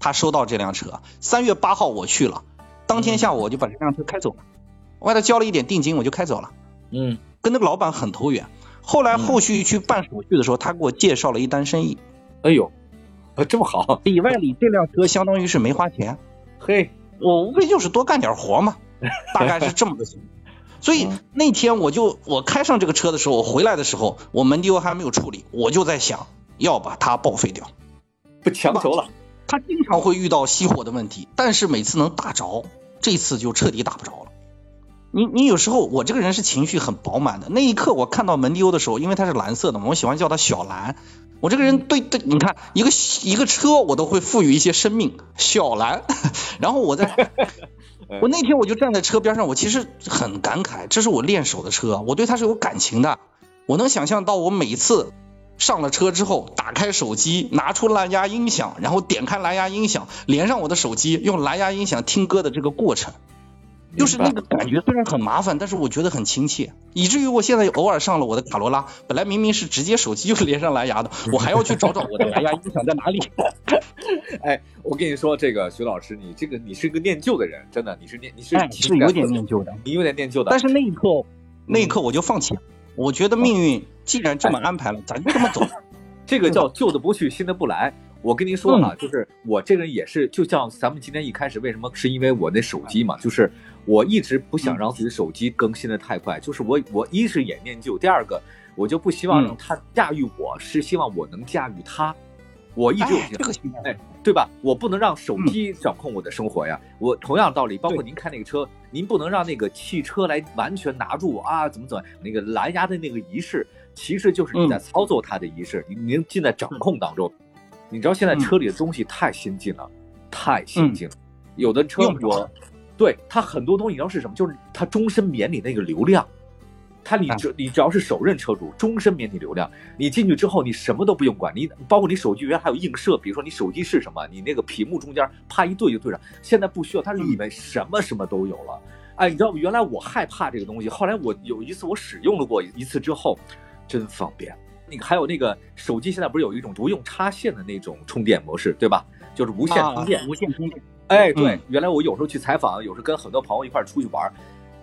他收到这辆车，三月八号我去了，当天下午我就把这辆车开走了，我给他交了一点定金，我就开走了。嗯，跟那个老板很投缘。后来后续去办手续的时候，他给我介绍了一单生意。哎呦，啊这么好！里外里这辆车相当于是没花钱。嘿，我无非就是多干点活嘛，大概是这么个情况。所以那天我就我开上这个车的时候，我回来的时候，我门丢还没有处理，我就在想要把它报废掉。不强求了。他经常会遇到熄火的问题，但是每次能打着，这次就彻底打不着了。你你有时候我这个人是情绪很饱满的，那一刻我看到门迪欧的时候，因为它是蓝色的嘛，我喜欢叫它小蓝。我这个人对对，你看一个一个车我都会赋予一些生命，小蓝。然后我在，我那天我就站在车边上，我其实很感慨，这是我练手的车，我对它是有感情的。我能想象到我每次上了车之后，打开手机，拿出蓝牙音响，然后点开蓝牙音响，连上我的手机，用蓝牙音响听歌的这个过程。就是那个感觉，虽然很麻烦，但是我觉得很亲切，以至于我现在偶尔上了我的卡罗拉，本来明明是直接手机就连上蓝牙的，我还要去找找我的蓝牙音响在哪里。哎，我跟你说，这个徐老师，你这个你是个念旧的人，真的，你是念你是是有点念旧的，你有点念旧的。但是那一刻，那一刻我就放弃了，我觉得命运既然这么安排了，咱就这么走。这个叫旧的不去，新的不来。我跟您说哈，就是我这个人也是，就像咱们今天一开始为什么是因为我那手机嘛，就是我一直不想让自己的手机更新的太快，就是我我一是也念旧，第二个我就不希望让它驾驭我，是希望我能驾驭它。我一直有这个心态，对吧？我不能让手机掌控我的生活呀。我同样道理，包括您开那个车，您不能让那个汽车来完全拿住啊，怎么怎么？那个蓝牙的那个仪式，其实就是你在操作它的仪式，您尽在掌控当中。你知道现在车里的东西太先进了，太先进了。有的车我，对它很多东西，你知道是什么？就是它终身免你那个流量。它你只你只要是首任车主，终身免你流量。你进去之后，你什么都不用管，你包括你手机原来还有映射，比如说你手机是什么，你那个屏幕中间啪一对就对上。现在不需要，它里面什么什么都有了。哎，你知道原来我害怕这个东西，后来我有一次我使用了过一次之后，真方便。那个还有那个手机现在不是有一种不用插线的那种充电模式，对吧？就是无线充电，无线充电。哎，对，原来我有时候去采访，有时候跟很多朋友一块出去玩。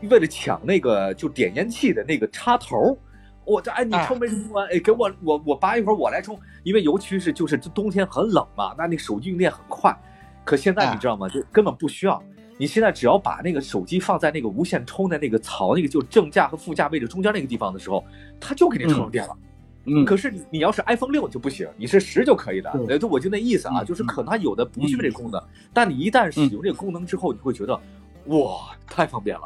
为了抢那个就点烟器的那个插头，我这哎你充没充完？哎给我我我拔一会儿我来充，因为尤其是就是冬天很冷嘛，那那手机用电很快。可现在你知道吗？就根本不需要，你现在只要把那个手机放在那个无线充的那个槽，那个就正价和副驾位置中间那个地方的时候，它就给你充上电了。嗯，可是你你要是 iPhone 六就不行，你是十就可以的。对，就我就那意思啊，就是可能有的不具备这功能，但你一旦使用这个功能之后，你会觉得哇，太方便了。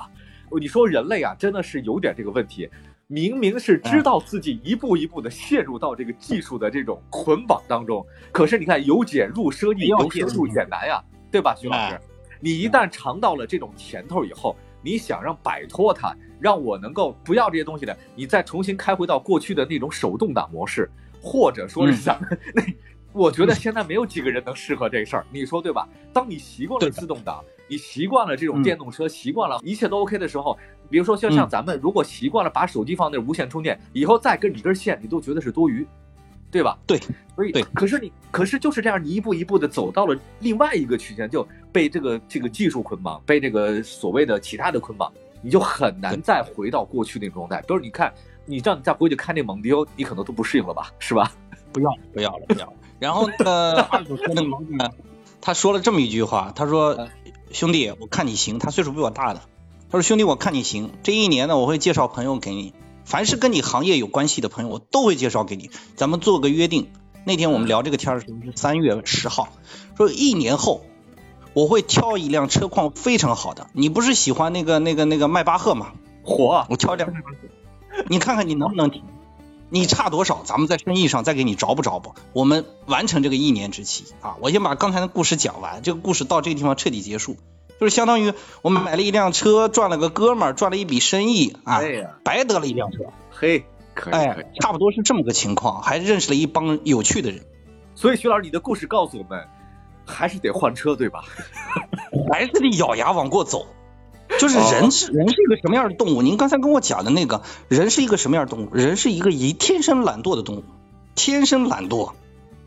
你说人类啊，真的是有点这个问题，明明是知道自己一步一步的陷入到这个技术的这种捆绑当中，可是你看由俭入奢易，由奢入俭难呀，对吧，徐老师？你一旦尝到了这种甜头以后，你想让摆脱它，让我能够不要这些东西的，你再重新开回到过去的那种手动挡模式，或者说是想 那，我觉得现在没有几个人能适合这事儿，你说对吧？当你习惯了自动挡。你习惯了这种电动车，习惯了一切都 OK 的时候，比如说像像咱们如果习惯了把手机放那无线充电，以后再跟你根线，你都觉得是多余，对吧？对，所以对，可是你可是就是这样，你一步一步的走到了另外一个区间，就被这个这个技术捆绑，被这个所谓的其他的捆绑，你就很难再回到过去那种状态。比如你看，你这样再回去看那蒙迪欧，你可能都不适应了吧，是吧？不 要不要了不要了。然后那个 二手车那个老板，他说了这么一句话，他说。兄弟，我看你行，他岁数比我大的。他说：“兄弟，我看你行，这一年呢，我会介绍朋友给你，凡是跟你行业有关系的朋友，我都会介绍给你。咱们做个约定，那天我们聊这个天的时候是三月十号，说一年后我会挑一辆车况非常好的。你不是喜欢那个那个那个迈巴赫吗？火，我挑一辆迈巴赫，你看看你能不能停？你差多少？咱们在生意上再给你找补找补。我们完成这个一年之期啊！我先把刚才的故事讲完，这个故事到这个地方彻底结束。就是相当于我们买了一辆车，赚了个哥们儿，赚了一笔生意啊，白得了一辆车。嘿，可以，哎，差不多是这么个情况，还认识了一帮有趣的人。所以徐老师，你的故事告诉我们，还是得换车，对吧？还是得咬牙往过走。就是人是人是一个什么样的动物？您刚才跟我讲的那个人是一个什么样的动物？人是一个以天生懒惰的动物，天生懒惰，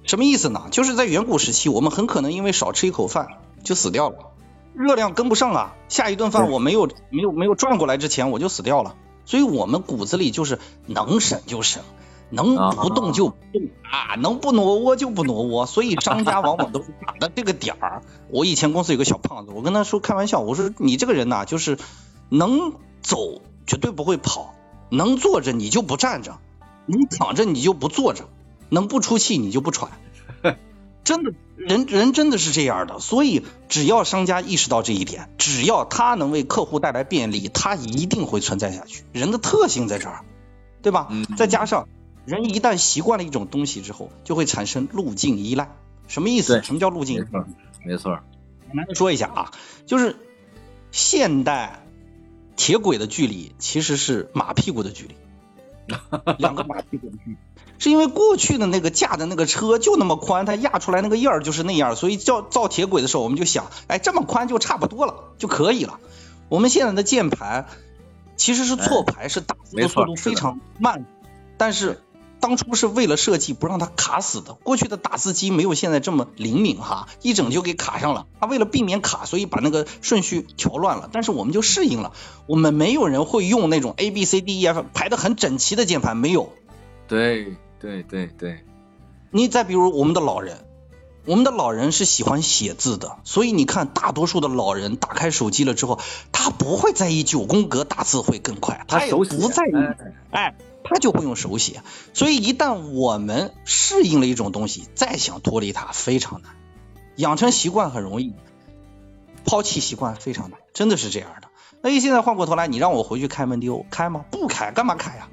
什么意思呢？就是在远古时期，我们很可能因为少吃一口饭就死掉了，热量跟不上啊，下一顿饭我没有没有没有转过来之前我就死掉了，所以我们骨子里就是能省就省。能不动就不动啊，能不挪窝就不挪窝，所以商家往往都是打的这个点儿。我以前公司有个小胖子，我跟他说开玩笑，我说你这个人呐，就是能走绝对不会跑，能坐着你就不站着，能躺着你就不坐着，能不出气你就不喘。真的，人人真的是这样的，所以只要商家意识到这一点，只要他能为客户带来便利，他一定会存在下去。人的特性在这儿，对吧？再加上。人一旦习惯了一种东西之后，就会产生路径依赖。什么意思？什么叫路径？没错，没错。简单的说一下啊，就是现代铁轨的距离其实是马屁股的距离，两个马屁股的距离，是因为过去的那个架的那个车就那么宽，它压出来那个印儿就是那样，所以叫造铁轨的时候，我们就想，哎，这么宽就差不多了，就可以了。我们现在的键盘其实是错排，是打字的速度非常慢，但是。当初是为了设计不让它卡死的，过去的打字机没有现在这么灵敏哈，一整就给卡上了。他为了避免卡，所以把那个顺序调乱了。但是我们就适应了，我们没有人会用那种 A B C D E F 排的很整齐的键盘，没有。对对对对。你再比如我们的老人，我们的老人是喜欢写字的，所以你看，大多数的老人打开手机了之后，他不会在意九宫格打字会更快，他也不在意，哎，他就会用手写。所以一旦我们适应了一种东西，再想脱离它非常难。养成习惯很容易，抛弃习惯非常难，真的是这样的。那你现在换过头来，你让我回去开门丢开吗？不开，干嘛开呀？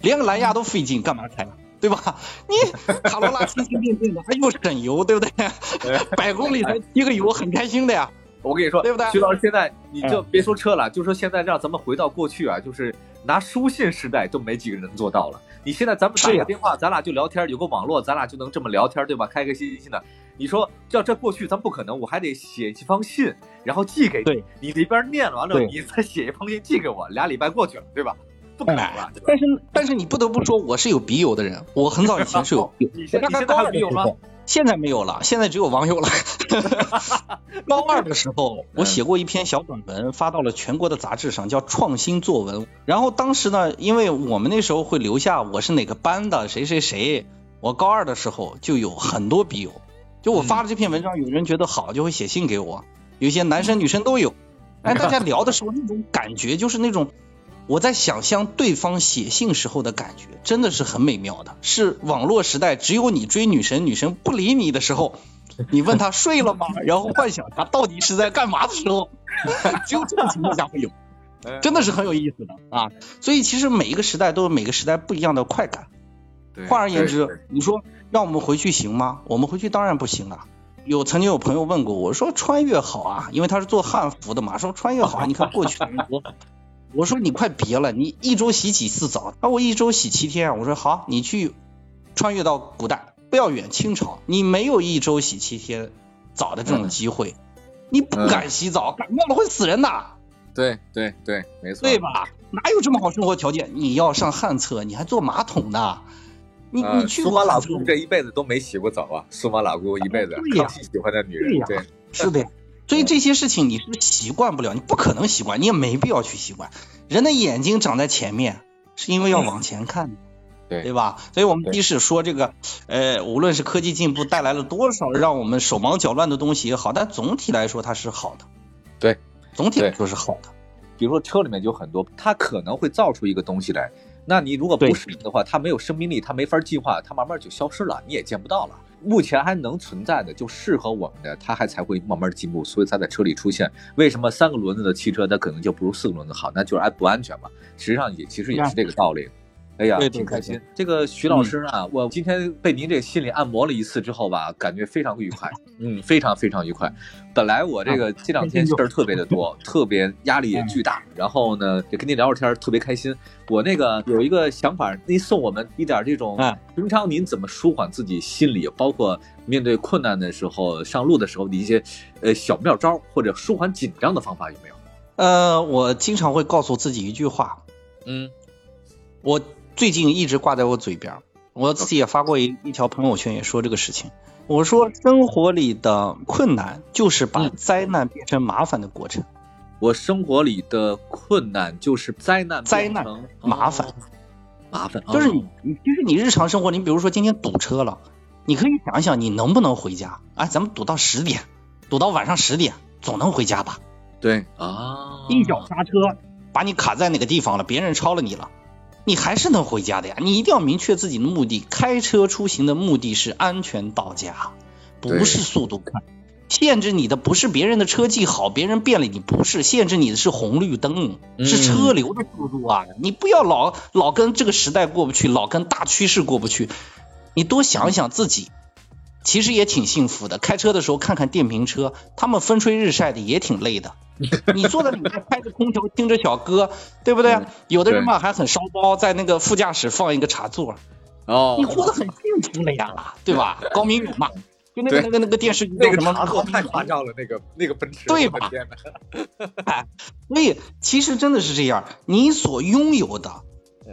连个蓝牙都费劲，干嘛开？对吧？你 卡罗拉轻轻便便的，还又省油，对不对？百公里才一个油，很开心的呀。我跟你说，对不对？徐老师，现在你就别说车了，就说现在让咱们回到过去啊，就是拿书信时代都没几个人能做到了。你现在咱们打个电话，咱俩就聊天，有个网络，咱俩就能这么聊天，对吧？开开心心的。你说叫这过去，咱不可能，我还得写一封信，然后寄给你，你这边念完了，你再写一封信寄给我，俩礼拜过去了，对吧？不可能了，但是但是你不得不说，我是有笔友的人。我很早以前是有，你现在还有笔友吗？现在没有了，现在只有网友了。高二的时候，我写过一篇小短文，发到了全国的杂志上，叫创新作文。然后当时呢，因为我们那时候会留下我是哪个班的谁谁谁，我高二的时候就有很多笔友。就我发了这篇文章，有人觉得好，就会写信给我。有些男生女生都有。哎，大家聊的时候那种感觉，就是那种。我在想象对方写信时候的感觉，真的是很美妙的。是网络时代，只有你追女神，女神不理你的时候，你问她睡了吗？然后幻想她到底是在干嘛的时候，只有这种情况下会有，真的是很有意思的啊。所以其实每一个时代都有每个时代不一样的快感。换而言之，你说让我们回去行吗？我们回去当然不行啊。有曾经有朋友问过我说穿越好啊，因为他是做汉服的嘛，说穿越好，你看过去的人多。我说你快别了，你一周洗几次澡？啊，我一周洗七天。我说好，你去穿越到古代，不要远，清朝，你没有一周洗七天澡的这种机会，你不敢洗澡，感冒了会死人的。对对对，没错，对吧？哪有这么好生活条件？你要上旱厕，你还坐马桶呢？你你去苏马老姑这一辈子都没洗过澡啊！苏马老姑一辈子康熙喜欢的女人，对，是的。所以这些事情你是习惯不了，你不可能习惯，你也没必要去习惯。人的眼睛长在前面，是因为要往前看，对对吧？所以我们即使说这个，呃，无论是科技进步带来了多少让我们手忙脚乱的东西也好，但总体来说它是好的。对，总体来说是好的。比如说车里面就很多，它可能会造出一个东西来，那你如果不使用的话，它没有生命力，它没法进化，它慢慢就消失了，你也见不到了。目前还能存在的，就适合我们的，它还才会慢慢进步，所以它在车里出现。为什么三个轮子的汽车它可能就不如四个轮子好？那就是安不安全嘛。实际上也其实也是这个道理。哎呀，挺开心。这个徐老师啊，我今天被您这心理按摩了一次之后吧，感觉非常愉快。嗯，非常非常愉快。本来我这个这两天事儿特别的多，特别压力也巨大。然后呢，也跟您聊会天，特别开心。我那个有一个想法，您送我们一点这种，平常您怎么舒缓自己心理，包括面对困难的时候、上路的时候的一些呃小妙招，或者舒缓紧张的方法有没有？呃，我经常会告诉自己一句话，嗯，我。最近一直挂在我嘴边，我自己也发过一一条朋友圈，也说这个事情。我说，生活里的困难就是把灾难变成麻烦的过程。我生活里的困难就是灾难，灾难麻烦，麻烦就是你，就是你日常生活，你比如说今天堵车了，你可以想想你能不能回家？哎，咱们堵到十点，堵到晚上十点，总能回家吧？对啊，一脚刹车把你卡在哪个地方了？别人超了你了。你还是能回家的呀，你一定要明确自己的目的。开车出行的目的是安全到家，不是速度快。限制你的不是别人的车技好，别人变了你不是，限制你的是红绿灯，是车流的速度啊！你不要老老跟这个时代过不去，老跟大趋势过不去。你多想想自己，其实也挺幸福的。开车的时候看看电瓶车，他们风吹日晒的也挺累的。你坐在里面开着空调听着小歌，对不对？有的人嘛还很烧包，在那个副驾驶放一个茶座，哦，你活得很幸福了呀，对吧？高明勇嘛，就那个那个那个电视剧叫什么？太夸张了，那个那个奔驰，对吧？哎，所以其实真的是这样，你所拥有的，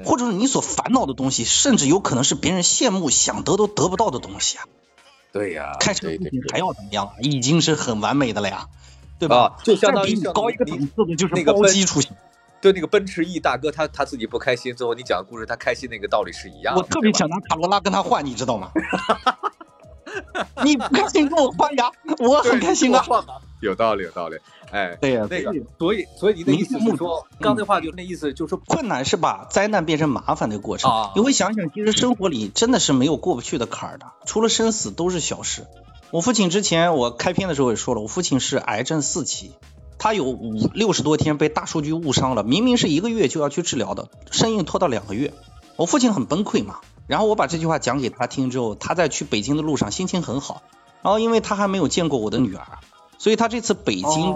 或者是你所烦恼的东西，甚至有可能是别人羡慕想得都得不到的东西啊。对呀，开车出行还要怎么样啊？已经是很完美的了呀。对吧？就相当于高一个档次的，就是那个包机出行。对那个奔驰 E 大哥，他他自己不开心，最后你讲的故事，他开心那个道理是一样的。我特别想拿卡罗拉跟他换，你知道吗？你不开心跟我换呀？我很开心啊。有道理，有道理。哎，对呀，那个，所以，所以你的意思是说，刚才话就那意思，就是说，困难是把灾难变成麻烦的过程。你会想想，其实生活里真的是没有过不去的坎儿的，除了生死都是小事。我父亲之前我开篇的时候也说了，我父亲是癌症四期，他有五六十多天被大数据误伤了，明明是一个月就要去治疗的，生硬拖到两个月，我父亲很崩溃嘛。然后我把这句话讲给他听之后，他在去北京的路上心情很好。然后因为他还没有见过我的女儿。所以他这次北京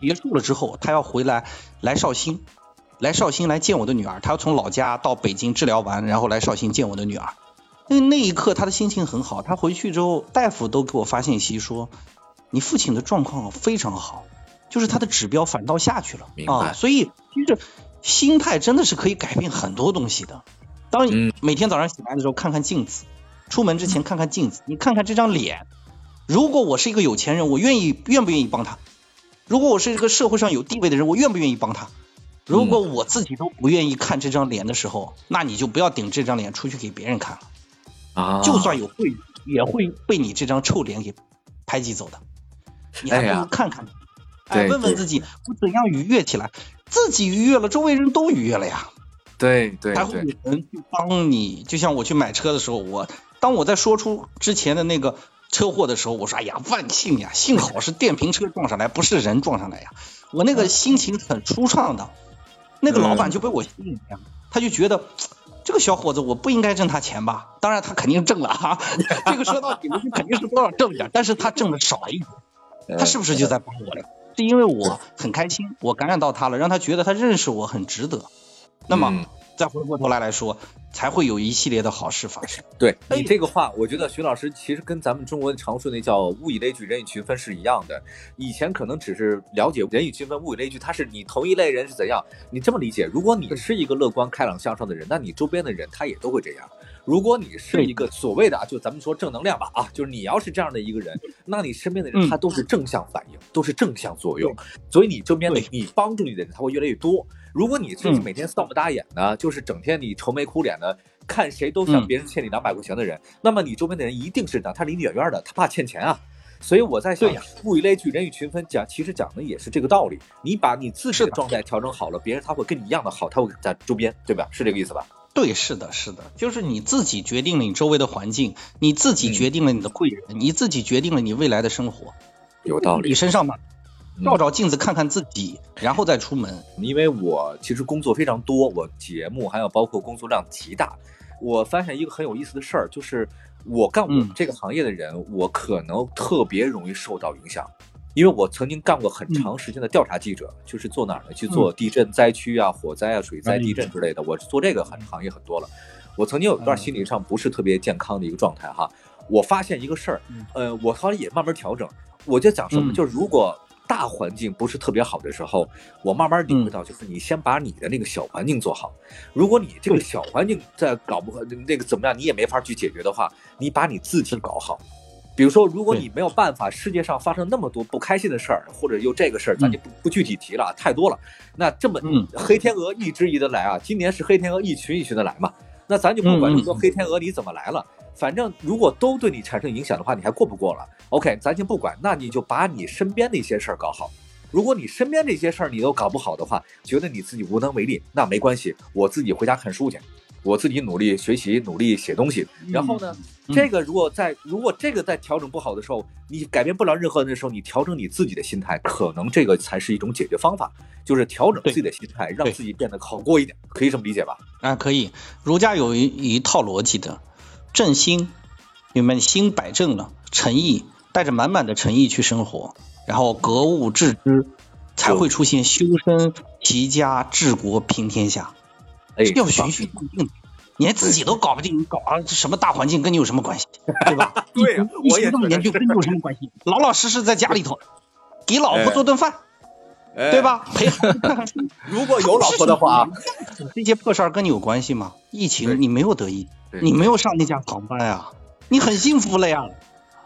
结束了之后，他要回来来绍兴，来绍兴来见我的女儿。他要从老家到北京治疗完，然后来绍兴见我的女儿。那那一刻他的心情很好。他回去之后，大夫都给我发信息说，你父亲的状况非常好，就是他的指标反倒下去了啊。所以其实心态真的是可以改变很多东西的。当你每天早上醒来的时候，看看镜子；出门之前看看镜子，你看看这张脸。如果我是一个有钱人，我愿意愿不愿意帮他？如果我是一个社会上有地位的人，我愿不愿意帮他？如果我自己都不愿意看这张脸的时候，那你就不要顶这张脸出去给别人看了啊！就算有贵人，也会被你这张臭脸给排挤走的。你还不如看看，哎，问问自己，我怎样愉悦起来？自己愉悦了，周围人都愉悦了呀。对对，还会有人去帮你。就像我去买车的时候，我当我在说出之前的那个。车祸的时候，我说：“哎呀，万幸呀，幸好是电瓶车撞上来，不是人撞上来呀。”我那个心情很舒畅的。那个老板就被我吸引了，他就觉得这个小伙子我不应该挣他钱吧？当然他肯定挣了 哈，这个说到底肯定是多少挣点，但是他挣的少一点，他是不是就在帮我了？是因为我很开心，我感染到他了，让他觉得他认识我很值得。那么。再回过头来来说，才会有一系列的好事发生。对你这个话，我觉得徐老师其实跟咱们中国常说那叫物以类聚，人以群分是一样的。以前可能只是了解人以群分，物以类聚，他是你同一类人是怎样。你这么理解，如果你是一个乐观开朗向上的人，那你周边的人他也都会这样。如果你是一个所谓的啊，就咱们说正能量吧啊，就是你要是这样的一个人，那你身边的人他都是正向反应，都是正向作用，所以你周边的你帮助你的人他会越来越多。如果你是每天丧不打眼的，就是整天你愁眉苦脸的，看谁都像别人欠你两百块钱的人，那么你周边的人一定是呢，他离你远远的，他怕欠钱啊。所以我在想，物以类聚，人以群分，讲其实讲的也是这个道理。你把你自己的状态调整好了，别人他会跟你一样的好，他会在周边，对吧？是这个意思吧？对，是的，是的，就是你自己决定了你周围的环境，你自己决定了你的贵人，你自己决定了你未来的生活。有道理。你身上嘛。照照镜子，看看自己，然后再出门。因为我其实工作非常多，我节目还有包括工作量极大。我发现一个很有意思的事儿，就是我干我们这个行业的人，我可能特别容易受到影响。因为我曾经干过很长时间的调查记者，就是做哪儿呢？去做地震灾区啊、火灾啊、水灾、地震之类的。我做这个很行业很多了。我曾经有一段心理上不是特别健康的一个状态哈。我发现一个事儿，呃，我好像也慢慢调整。我就讲什么，就是如果。大环境不是特别好的时候，我慢慢领会到，就是你先把你的那个小环境做好。如果你这个小环境在搞不好，那个怎么样，你也没法去解决的话，你把你自己搞好。比如说，如果你没有办法，世界上发生那么多不开心的事儿，或者又这个事儿，咱就不不具体提了，太多了。那这么黑天鹅一只一的来啊，今年是黑天鹅一群一群的来嘛，那咱就不管这么多黑天鹅你怎么来了。反正如果都对你产生影响的话，你还过不过了？OK，咱先不管，那你就把你身边的一些事儿搞好。如果你身边这些事儿你都搞不好的话，觉得你自己无能为力，那没关系，我自己回家看书去，我自己努力学习，努力写东西。然后呢，这个如果在如果这个在调整不好的时候，你改变不了任何人的时候，你调整你自己的心态，可能这个才是一种解决方法，就是调整自己的心态，让自己变得好过一点，可以这么理解吧？啊，可以。儒家有一一套逻辑的。正心，你们心摆正了，诚意带着满满的诚意去生活，然后格物致知，才会出现修身齐家治国平天下。哎，要循序渐进，连自己都搞不定，你搞啊什么大环境跟你有什么关系？对吧？对，我也这么研究跟你有什么关系？老老实实在家里头给老婆做顿饭，对吧？陪孩子看看书。如果有老婆的话，这些破事儿跟你有关系吗？疫情你没有得意。你没有上那架航班呀，你很幸福了呀，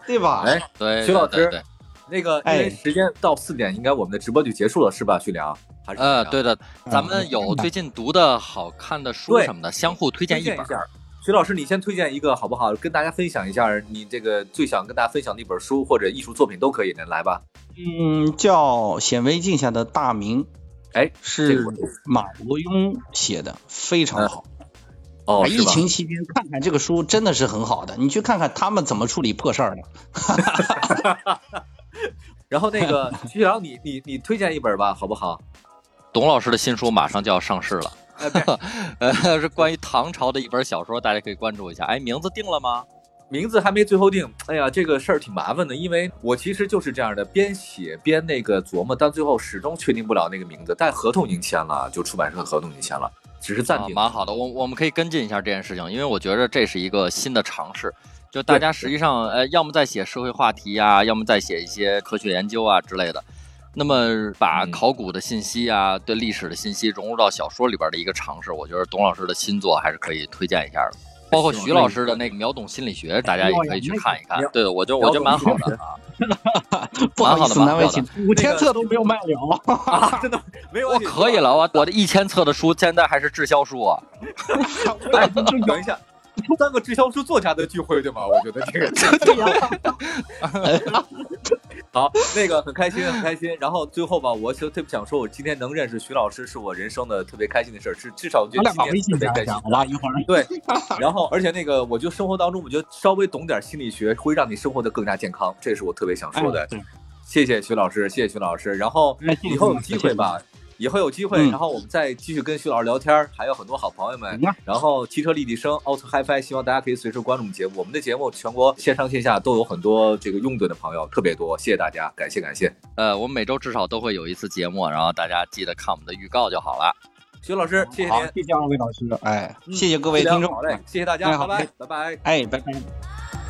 对吧？哎，对，徐老师，那个因为时间到四点，应该我们的直播就结束了，是吧？徐良，还是？呃，对的，咱们有最近读的好看的书什么的，相互推荐一本。徐老师，你先推荐一个好不好？跟大家分享一下你这个最想跟大家分享的一本书或者艺术作品都可以的，来吧。嗯，叫《显微镜下的大明》，哎，是马伯庸写的，非常好。哦，疫情期间看看这个书真的是很好的，你去看看他们怎么处理破事儿的。然后那个徐阳，你你你推荐一本吧，好不好？董老师的新书马上就要上市了，呃，是关于唐朝的一本小说，大家可以关注一下。哎，名字定了吗？名字还没最后定。哎呀，这个事儿挺麻烦的，因为我其实就是这样的，边写边那个琢磨，但最后始终确定不了那个名字。但合同已经签了，就出版社合同已经签了，只是暂停。蛮好的，我我们可以跟进一下这件事情，因为我觉得这是一个新的尝试。就大家实际上，呃，要么在写社会话题呀，要么在写一些科学研究啊之类的。那么把考古的信息啊，对历史的信息融入到小说里边的一个尝试，我觉得董老师的新作还是可以推荐一下的。包括徐老师的那个秒懂心理学，大家也可以去看一看。对，我觉得我觉得蛮好的啊。蛮好意思，难为情，五千册都没有卖了 啊！真的没有？我可以了，我我的一千册的书现在还是滞销书啊。哎，等一下。三个畅销书作家的聚会对吗？我觉得这个 好，那个很开心，很开心。然后最后吧，我就特别想说，我今天能认识徐老师是我人生的特别开心的事儿，是至少我觉得今天特别开心。好吧，一会儿对。然后，而且那个，我觉得生活当中，我觉得稍微懂点心理学，会让你生活的更加健康，这是我特别想说的。谢谢徐老师，谢谢徐老师。然后以后有机会吧。以后有机会，然后我们再继续跟徐老师聊天还有很多好朋友们。然后汽车立体声，Auto HiFi，希望大家可以随时关注我们节目。我们的节目全国线上线下都有很多这个拥趸的朋友，特别多。谢谢大家，感谢感谢。呃，我们每周至少都会有一次节目，然后大家记得看我们的预告就好了。徐老师，谢谢您，谢谢二位老师。哎，谢谢各位听众，好嘞，谢谢大家，拜拜，拜拜，哎，拜拜。